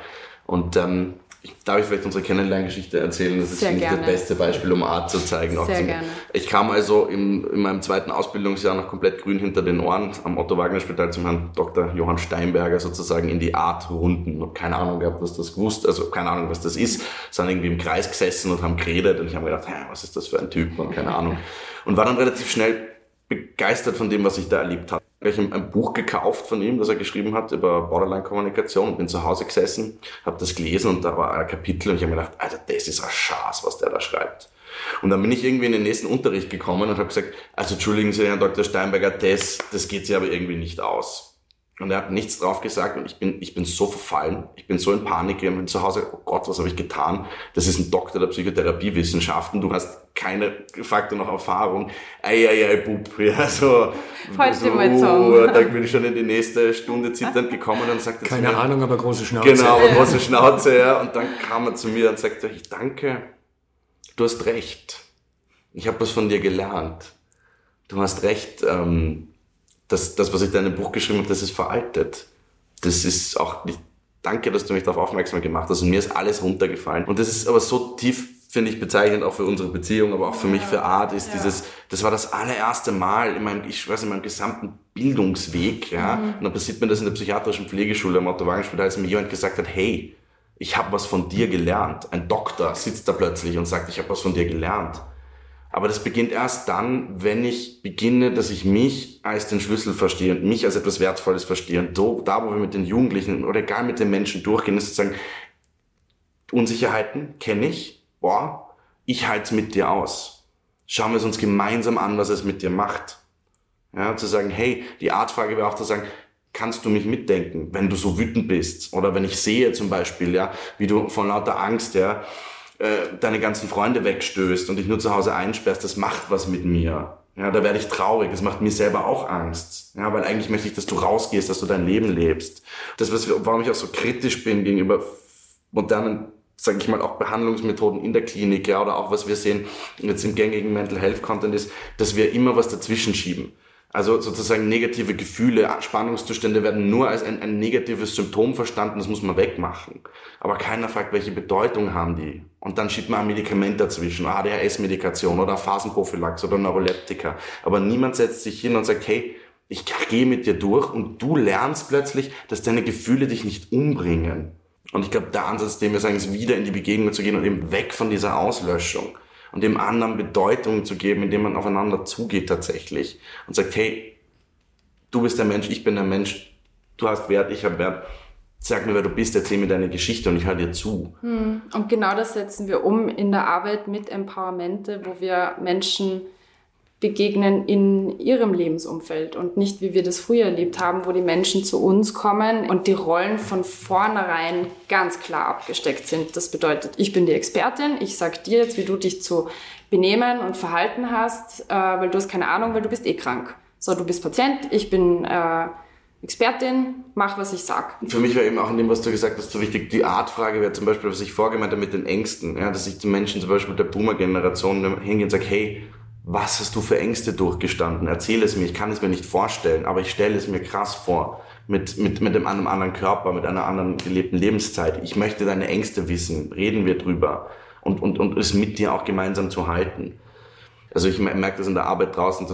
und ähm, darf ich vielleicht unsere Kennenlerngeschichte erzählen? Das ist Sehr nicht das beste Beispiel, um Art zu zeigen. Sehr zum, gerne. Ich kam also im, in meinem zweiten Ausbildungsjahr noch komplett grün hinter den Ohren am Otto-Wagner-Spital zum Herrn Dr. Johann Steinberger sozusagen in die Art-Runden. Hab keine Ahnung gehabt, was das gewusst, also keine Ahnung, was das ist. Sind irgendwie im Kreis gesessen und haben geredet und ich habe gedacht, was ist das für ein Typ und keine Ahnung. Und war dann relativ schnell begeistert von dem, was ich da erlebt habe. Ich habe ein Buch gekauft von ihm, das er geschrieben hat über Borderline-Kommunikation bin zu Hause gesessen, habe das gelesen und da war ein Kapitel und ich habe mir gedacht, Alter, das ist ein Schatz, was der da schreibt. Und dann bin ich irgendwie in den nächsten Unterricht gekommen und habe gesagt, also entschuldigen Sie, Herr Dr. Steinberger, das, das geht sich aber irgendwie nicht aus. Und er hat nichts drauf gesagt und ich bin, ich bin so verfallen, ich bin so in Panik, ich bin zu Hause, oh Gott, was habe ich getan? Das ist ein Doktor der Psychotherapiewissenschaften, du hast keine Faktor noch Erfahrung. Ei, ei, ei, Bub, ja, so. Heute so, mal Song. Da bin ich schon in die nächste Stunde zitternd gekommen und sagte Keine mir, Ahnung, aber große Schnauze. Genau, aber große Schnauze, ja. Und dann kam er zu mir und sagte, ich danke, du hast recht. Ich habe was von dir gelernt. Du hast recht, ähm, das, das, was ich da in dem Buch geschrieben habe, das ist veraltet. Das ist auch nicht, danke, dass du mich darauf aufmerksam gemacht hast. Und mir ist alles runtergefallen. Und das ist aber so tief, finde ich, bezeichnend auch für unsere Beziehung, aber auch für mich, für Art, ist dieses, das war das allererste Mal in meinem, ich weiß, in meinem gesamten Bildungsweg, ja. Und dann passiert mir das in der psychiatrischen Pflegeschule am Otto Wagenspiel, als mir jemand gesagt hat, hey, ich habe was von dir gelernt. Ein Doktor sitzt da plötzlich und sagt, ich habe was von dir gelernt. Aber das beginnt erst dann, wenn ich beginne, dass ich mich als den Schlüssel verstehe und mich als etwas Wertvolles verstehe. Und da, wo wir mit den Jugendlichen oder egal mit den Menschen durchgehen, ist sozusagen, Unsicherheiten kenne ich, boah, ich halte es mit dir aus. Schauen wir es uns gemeinsam an, was es mit dir macht. Ja, zu sagen, hey, die Artfrage wäre auch zu sagen, kannst du mich mitdenken, wenn du so wütend bist? Oder wenn ich sehe zum Beispiel, ja, wie du von lauter Angst, ja, äh, deine ganzen Freunde wegstößt und dich nur zu Hause einsperrst, das macht was mit mir. Ja, da werde ich traurig. Das macht mir selber auch Angst. Ja, weil eigentlich möchte ich, dass du rausgehst, dass du dein Leben lebst. Das, was, warum ich auch so kritisch bin gegenüber modernen, sage ich mal, auch Behandlungsmethoden in der Klinik, ja, oder auch was wir sehen jetzt im gängigen Mental Health Content ist, dass wir immer was dazwischen schieben. Also sozusagen negative Gefühle, Spannungszustände werden nur als ein, ein negatives Symptom verstanden, das muss man wegmachen. Aber keiner fragt, welche Bedeutung haben die. Und dann schiebt man ein Medikament dazwischen, ADHS-Medikation oder Phasenprophylaxe oder Neuroleptika. Aber niemand setzt sich hin und sagt, hey, ich gehe mit dir durch und du lernst plötzlich, dass deine Gefühle dich nicht umbringen. Und ich glaube, der Ansatz, den wir sagen, ist wieder in die Begegnung zu gehen und eben weg von dieser Auslöschung und dem anderen Bedeutung zu geben, indem man aufeinander zugeht tatsächlich und sagt, hey, du bist der Mensch, ich bin der Mensch, du hast Wert, ich habe Wert. Sag mir, wer du bist, erzähl mir deine Geschichte und ich höre dir zu. Hm. Und genau das setzen wir um in der Arbeit mit Empowermente, wo wir Menschen begegnen in ihrem Lebensumfeld und nicht, wie wir das früher erlebt haben, wo die Menschen zu uns kommen und die Rollen von vornherein ganz klar abgesteckt sind. Das bedeutet, ich bin die Expertin, ich sag dir jetzt, wie du dich zu benehmen und verhalten hast, äh, weil du hast keine Ahnung, weil du bist eh krank. So, du bist Patient, ich bin äh, Expertin, mach, was ich sag. Für mich war eben auch in dem, was du gesagt hast, so wichtig, die Artfrage wäre zum Beispiel, was ich vorgemeint habe mit den Ängsten, ja, dass ich zu Menschen zum Beispiel der Boomer-Generation hingehe und sage, hey, was hast du für Ängste durchgestanden? Erzähl es mir, ich kann es mir nicht vorstellen, aber ich stelle es mir krass vor. Mit, mit, mit einem anderen Körper, mit einer anderen gelebten Lebenszeit. Ich möchte deine Ängste wissen. Reden wir drüber. Und, und, und es mit dir auch gemeinsam zu halten. Also ich merke das in der Arbeit draußen,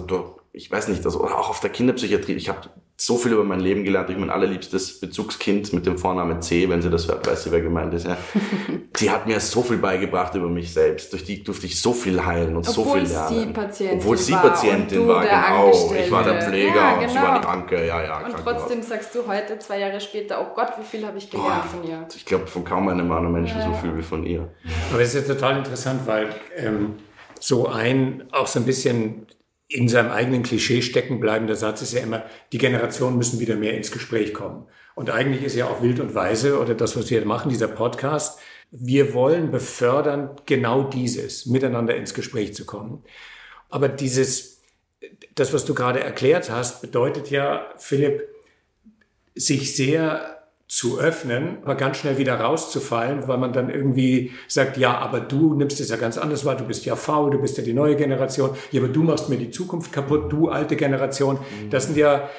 ich weiß nicht, also auch auf der Kinderpsychiatrie. Ich habe so viel über mein Leben gelernt. Ich mein allerliebstes Bezugskind mit dem Vornamen C, wenn sie das hört, weiß sie, wer gemeint ist. Ja. sie hat mir so viel beigebracht über mich selbst. Durch die durfte ich so viel heilen und Obwohl so viel lernen. Sie Patientin Obwohl sie war Patientin und du war, der genau. Ich war der Pfleger Ja, und sie war die genau. Kranke. Ja, ja, Und trotzdem sagst du heute, zwei Jahre später, oh Gott, wie viel habe ich gelernt von ihr. Ich glaube, von kaum einem anderen Menschen so viel wie von ihr. Aber es ist ja total interessant, weil ähm, so ein, auch so ein bisschen in seinem eigenen Klischee stecken bleibender Satz ist ja immer, die Generationen müssen wieder mehr ins Gespräch kommen. Und eigentlich ist ja auch wild und weise oder das, was wir machen, dieser Podcast, wir wollen befördern genau dieses, miteinander ins Gespräch zu kommen. Aber dieses, das, was du gerade erklärt hast, bedeutet ja, Philipp, sich sehr zu öffnen, aber ganz schnell wieder rauszufallen, weil man dann irgendwie sagt, ja, aber du nimmst es ja ganz anders wahr, du bist ja faul, du bist ja die neue Generation, ja, aber du machst mir die Zukunft kaputt, du alte Generation. Das sind ja,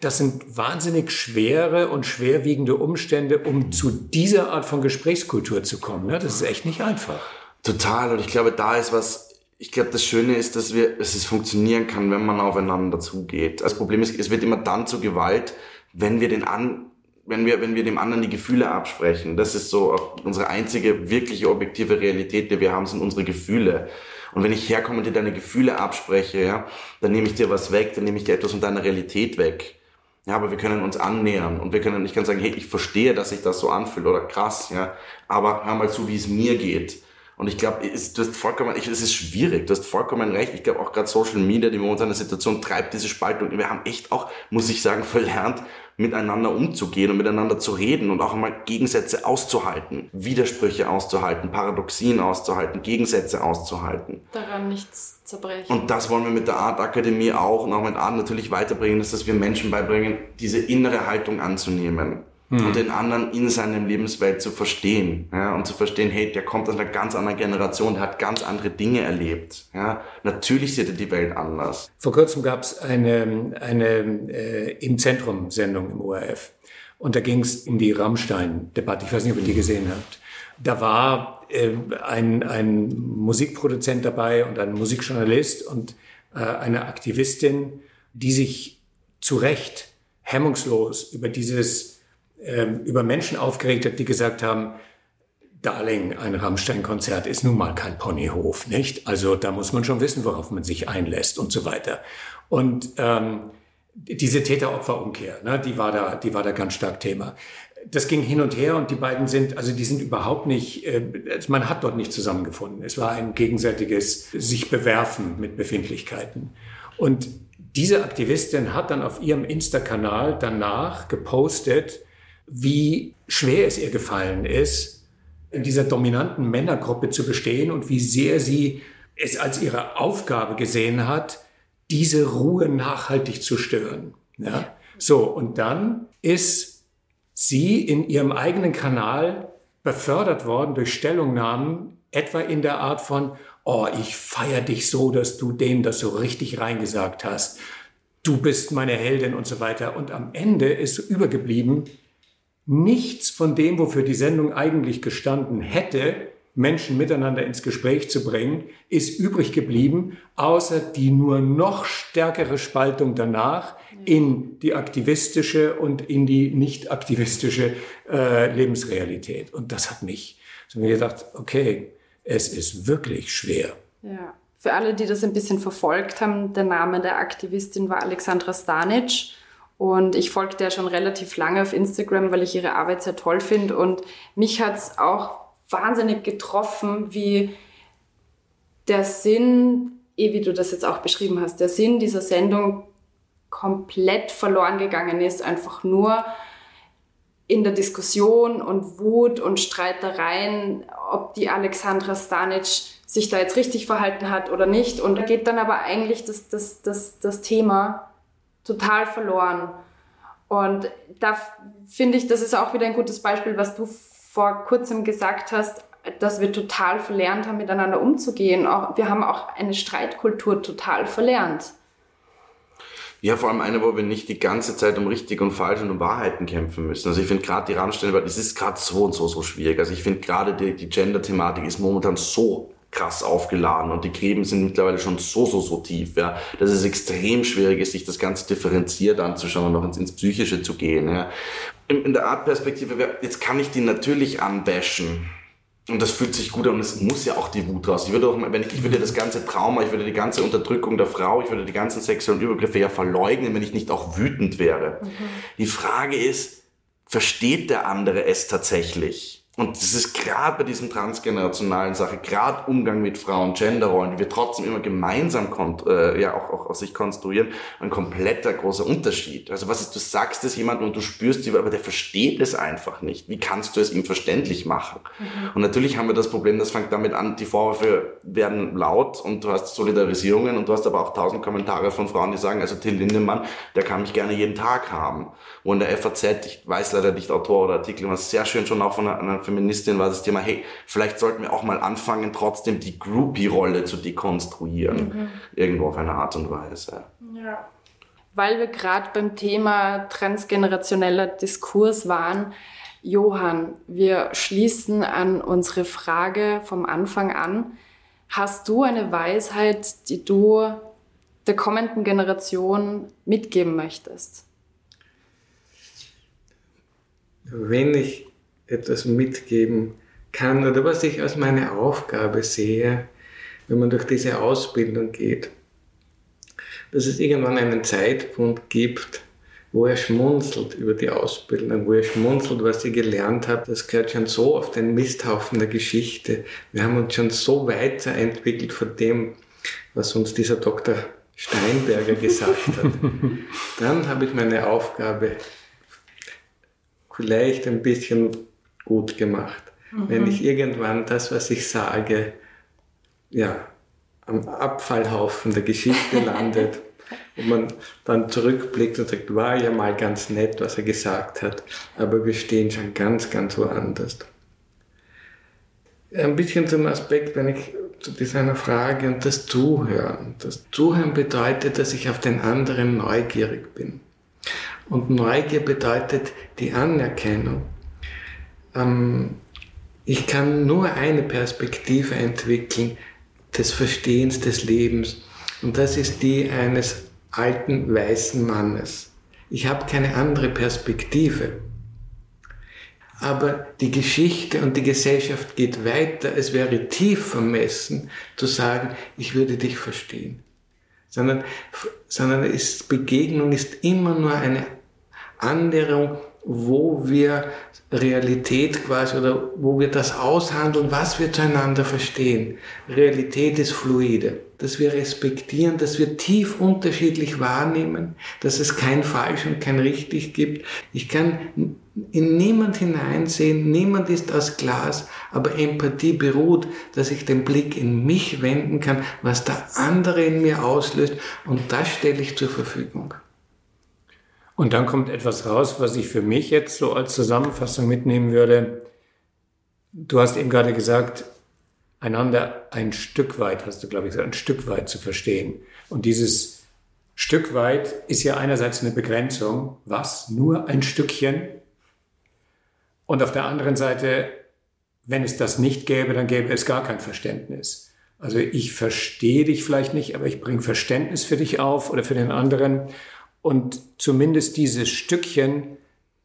das sind wahnsinnig schwere und schwerwiegende Umstände, um zu dieser Art von Gesprächskultur zu kommen. Ne? Das ist echt nicht einfach. Total. Und ich glaube, da ist was, ich glaube, das Schöne ist, dass wir, dass es funktionieren kann, wenn man aufeinander zugeht. Das Problem ist, es wird immer dann zu Gewalt, wenn wir den an, wenn wir, wenn wir dem anderen die Gefühle absprechen. Das ist so auch unsere einzige wirkliche objektive Realität, die wir haben, sind unsere Gefühle. Und wenn ich herkomme und dir deine Gefühle abspreche, ja, dann nehme ich dir was weg, dann nehme ich dir etwas von deiner Realität weg. Ja, aber wir können uns annähern und wir können, ich kann sagen, hey, ich verstehe, dass sich das so anfühlt oder krass, ja, aber hör mal zu, wie es mir geht. Und ich glaube, du hast vollkommen, ich, es ist schwierig, du hast vollkommen recht. Ich glaube auch gerade Social Media, die momentane Situation treibt diese Spaltung. Wir haben echt auch, muss ich sagen, verlernt, miteinander umzugehen und miteinander zu reden und auch einmal Gegensätze auszuhalten, Widersprüche auszuhalten, Paradoxien auszuhalten, Gegensätze auszuhalten. Daran nichts zerbrechen. Und das wollen wir mit der Art Akademie auch und auch mit Art natürlich weiterbringen, dass wir Menschen beibringen, diese innere Haltung anzunehmen mhm. und den anderen in seiner Lebenswelt zu verstehen. Ja, und zu verstehen, hey, der kommt aus einer ganz anderen Generation, der hat ganz andere Dinge erlebt. Ja, natürlich sieht er die Welt anders. Vor kurzem gab es eine, eine äh, im Zentrum-Sendung im ORF. Und da ging es um die Rammstein-Debatte. Ich weiß nicht, ob ihr die gesehen habt. Da war äh, ein, ein Musikproduzent dabei und ein Musikjournalist und äh, eine Aktivistin, die sich zu Recht hemmungslos über dieses ähm, über Menschen aufgeregt hat, die gesagt haben, Darling, ein Rammstein-Konzert ist nun mal kein Ponyhof, nicht? Also da muss man schon wissen, worauf man sich einlässt und so weiter. Und ähm, diese Täter-Opfer-Umkehr, ne, die war da, die war da ganz stark Thema. Das ging hin und her und die beiden sind, also die sind überhaupt nicht, äh, man hat dort nicht zusammengefunden. Es war ein gegenseitiges sich bewerfen mit Befindlichkeiten. Und diese Aktivistin hat dann auf ihrem Insta-Kanal danach gepostet, wie schwer es ihr gefallen ist, in dieser dominanten Männergruppe zu bestehen und wie sehr sie es als ihre Aufgabe gesehen hat, diese Ruhe nachhaltig zu stören. Ja? So, und dann ist sie in ihrem eigenen Kanal befördert worden durch Stellungnahmen, etwa in der Art von, oh, ich feier dich so, dass du dem das so richtig reingesagt hast. Du bist meine Heldin und so weiter. Und am Ende ist übergeblieben, nichts von dem, wofür die Sendung eigentlich gestanden hätte, Menschen miteinander ins Gespräch zu bringen, ist übrig geblieben, außer die nur noch stärkere Spaltung danach in die aktivistische und in die nicht aktivistische äh, Lebensrealität. Und das hat mich so mir gedacht, okay, es ist wirklich schwer. Ja. Für alle, die das ein bisschen verfolgt haben, der Name der Aktivistin war Alexandra Stanic. Und ich folge der schon relativ lange auf Instagram, weil ich ihre Arbeit sehr toll finde. Und mich hat es auch wahnsinnig getroffen, wie der Sinn, eh wie du das jetzt auch beschrieben hast, der Sinn dieser Sendung komplett verloren gegangen ist. Einfach nur in der Diskussion und Wut und Streitereien, ob die Alexandra Stanic sich da jetzt richtig verhalten hat oder nicht. Und da geht dann aber eigentlich das, das, das, das Thema total verloren. Und da finde ich, das ist auch wieder ein gutes Beispiel, was du vor kurzem gesagt hast, dass wir total verlernt haben, miteinander umzugehen. Auch, wir haben auch eine Streitkultur total verlernt. Ja, vor allem eine, wo wir nicht die ganze Zeit um richtig und falsch und um Wahrheiten kämpfen müssen. Also ich finde gerade die Rammstein, das ist gerade so und so so schwierig. Also ich finde gerade die, die Gender-Thematik ist momentan so krass aufgeladen und die Gräben sind mittlerweile schon so, so, so tief, ja, dass es extrem schwierig ist, sich das Ganze differenziert anzuschauen und noch ins, ins Psychische zu gehen, ja. In, in der Artperspektive, jetzt kann ich die natürlich anbashen. Und das fühlt sich gut an und es muss ja auch die Wut raus. Ich würde auch, wenn ich, ich würde das ganze Trauma, ich würde die ganze Unterdrückung der Frau, ich würde die ganzen sexuellen Übergriffe ja verleugnen, wenn ich nicht auch wütend wäre. Mhm. Die Frage ist, versteht der andere es tatsächlich? Und das ist gerade bei diesem transgenerationalen Sache, gerade Umgang mit Frauen, Genderrollen, die wir trotzdem immer gemeinsam äh, ja auch, auch aus sich konstruieren, ein kompletter großer Unterschied. Also was ist, du sagst es jemandem und du spürst die, aber der versteht es einfach nicht. Wie kannst du es ihm verständlich machen? Mhm. Und natürlich haben wir das Problem, das fängt damit an, die Vorwürfe werden laut und du hast Solidarisierungen und du hast aber auch tausend Kommentare von Frauen, die sagen, also Till Lindemann, der kann mich gerne jeden Tag haben. Wo in der FAZ, ich weiß leider nicht Autor oder Artikel, was sehr schön schon auch von einer, einer Feministin war das Thema, hey, vielleicht sollten wir auch mal anfangen, trotzdem die Groupie-Rolle zu dekonstruieren. Mhm. Irgendwo auf eine Art und Weise. Ja. Weil wir gerade beim Thema transgenerationeller Diskurs waren, Johann, wir schließen an unsere Frage vom Anfang an. Hast du eine Weisheit, die du der kommenden Generation mitgeben möchtest? Wenn ich etwas mitgeben kann oder was ich als meine Aufgabe sehe, wenn man durch diese Ausbildung geht, dass es irgendwann einen Zeitpunkt gibt, wo er schmunzelt über die Ausbildung, wo er schmunzelt, was ich gelernt habe, das gehört schon so auf den Misthaufen der Geschichte. Wir haben uns schon so weiterentwickelt von dem, was uns dieser Dr. Steinberger gesagt hat. Dann habe ich meine Aufgabe vielleicht ein bisschen gut gemacht. Mhm. Wenn ich irgendwann das, was ich sage, ja, am Abfallhaufen der Geschichte landet und man dann zurückblickt und sagt, war ja mal ganz nett, was er gesagt hat, aber wir stehen schon ganz, ganz woanders. Ein bisschen zum Aspekt, wenn ich zu dieser Frage und das Zuhören. Das Zuhören bedeutet, dass ich auf den anderen neugierig bin. Und Neugier bedeutet die Anerkennung. Ähm, ich kann nur eine Perspektive entwickeln des Verstehens des Lebens und das ist die eines alten weißen Mannes. Ich habe keine andere Perspektive. Aber die Geschichte und die Gesellschaft geht weiter. Es wäre tief vermessen zu sagen, ich würde dich verstehen. Sondern, sondern ist, Begegnung ist immer nur eine Annäherung, wo wir Realität quasi oder wo wir das aushandeln, was wir zueinander verstehen. Realität ist fluide, dass wir respektieren, dass wir tief unterschiedlich wahrnehmen, dass es kein falsch und kein richtig gibt. Ich kann in niemand hineinsehen, niemand ist aus Glas, aber Empathie beruht, dass ich den Blick in mich wenden kann, was der andere in mir auslöst und das stelle ich zur Verfügung. Und dann kommt etwas raus, was ich für mich jetzt so als Zusammenfassung mitnehmen würde. Du hast eben gerade gesagt, einander ein Stück weit, hast du, glaube ich, ein Stück weit zu verstehen. Und dieses Stück weit ist ja einerseits eine Begrenzung, was? Nur ein Stückchen? Und auf der anderen Seite, wenn es das nicht gäbe, dann gäbe es gar kein Verständnis. Also ich verstehe dich vielleicht nicht, aber ich bringe Verständnis für dich auf oder für den anderen. Und zumindest dieses Stückchen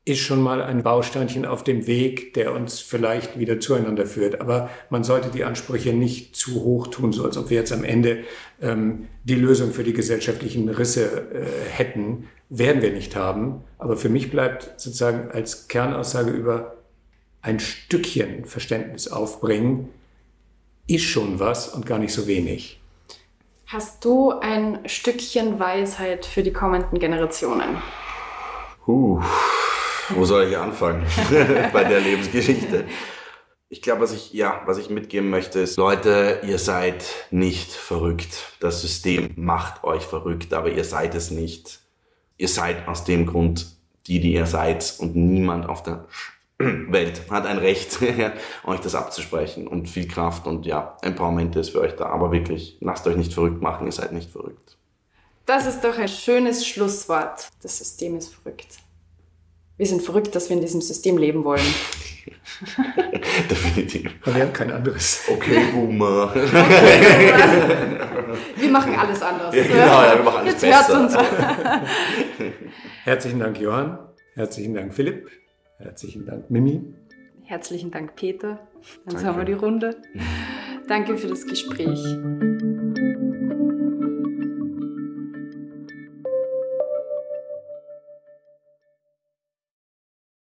ist schon mal ein Bausteinchen auf dem Weg, der uns vielleicht wieder zueinander führt. Aber man sollte die Ansprüche nicht zu hoch tun, so als ob wir jetzt am Ende ähm, die Lösung für die gesellschaftlichen Risse äh, hätten. Werden wir nicht haben. Aber für mich bleibt sozusagen als Kernaussage über ein Stückchen Verständnis aufbringen, ist schon was und gar nicht so wenig. Hast du ein Stückchen Weisheit für die kommenden Generationen? Uh, wo soll ich anfangen bei der Lebensgeschichte? Ich glaube, was ich, ja, was ich mitgeben möchte, ist, Leute, ihr seid nicht verrückt. Das System macht euch verrückt, aber ihr seid es nicht. Ihr seid aus dem Grund die, die ihr seid und niemand auf der Welt hat ein Recht, euch das abzusprechen und viel Kraft und ja, Empowerment ist für euch da. Aber wirklich, lasst euch nicht verrückt machen, ihr seid nicht verrückt. Das ist doch ein schönes Schlusswort. Das System ist verrückt. Wir sind verrückt, dass wir in diesem System leben wollen. Definitiv. Aber wir haben kein anderes. Okay, Boomer. wir machen alles anders. Ja, genau, ja, wir machen alles Jetzt besser. Uns. Herzlichen Dank, Johann. Herzlichen Dank, Philipp. Herzlichen Dank, Mimi. Herzlichen Dank, Peter. Dann haben wir die Runde. Danke für das Gespräch.